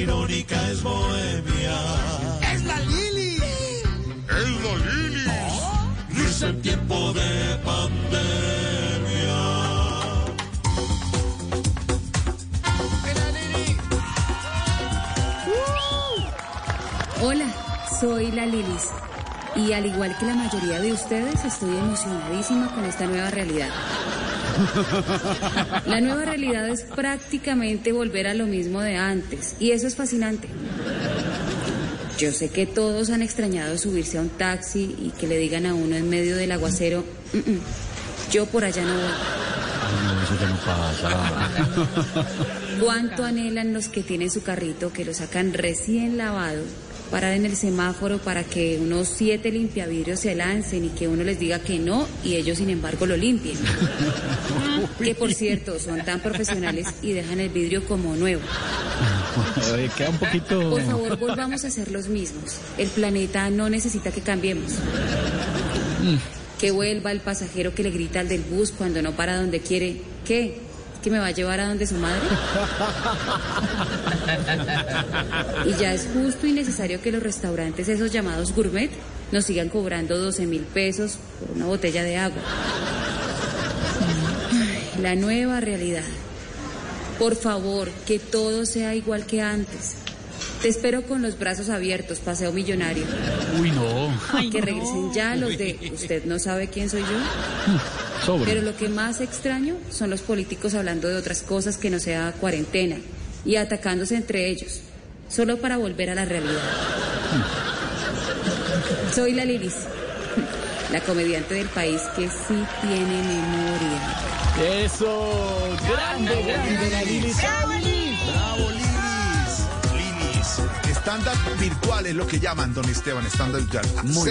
irónica, es bohemia. ¡Es la Lili! Es la Lili. Risa en tiempo de pandemia. Hola, soy la Lilis. Y al igual que la mayoría de ustedes, estoy emocionadísima con esta nueva realidad. La nueva realidad es prácticamente volver a lo mismo de antes. Y eso es fascinante. Yo sé que todos han extrañado subirse a un taxi y que le digan a uno en medio del aguacero, "Mm, mm, yo por allá no voy. No, eso ya no pasa. ¿Cuánto anhelan los que tienen su carrito, que lo sacan recién lavado, parar en el semáforo para que unos siete limpiavidrios se lancen y que uno les diga que no y ellos sin embargo lo limpien? que por cierto, son tan profesionales y dejan el vidrio como nuevo. Oye, queda un poquito. Por favor, volvamos a ser los mismos. El planeta no necesita que cambiemos. Que vuelva el pasajero que le grita al del bus cuando no para donde quiere. ¿Qué? ¿Que me va a llevar a donde su madre? Y ya es justo y necesario que los restaurantes, esos llamados gourmet, nos sigan cobrando 12 mil pesos por una botella de agua. Ay, La nueva realidad. Por favor, que todo sea igual que antes. Te espero con los brazos abiertos, paseo millonario. Uy, no. que regresen ya los de usted no sabe quién soy yo. Sobre. Pero lo que más extraño son los políticos hablando de otras cosas que no sea cuarentena y atacándose entre ellos, solo para volver a la realidad. Soy la Lilis, la comediante del país que sí tiene memoria. Eso. Grande, grande la Lili. ¡Bravo, Lilis! Lilis. Estándar virtual es lo que llaman, don Esteban, estándar virtual. Muy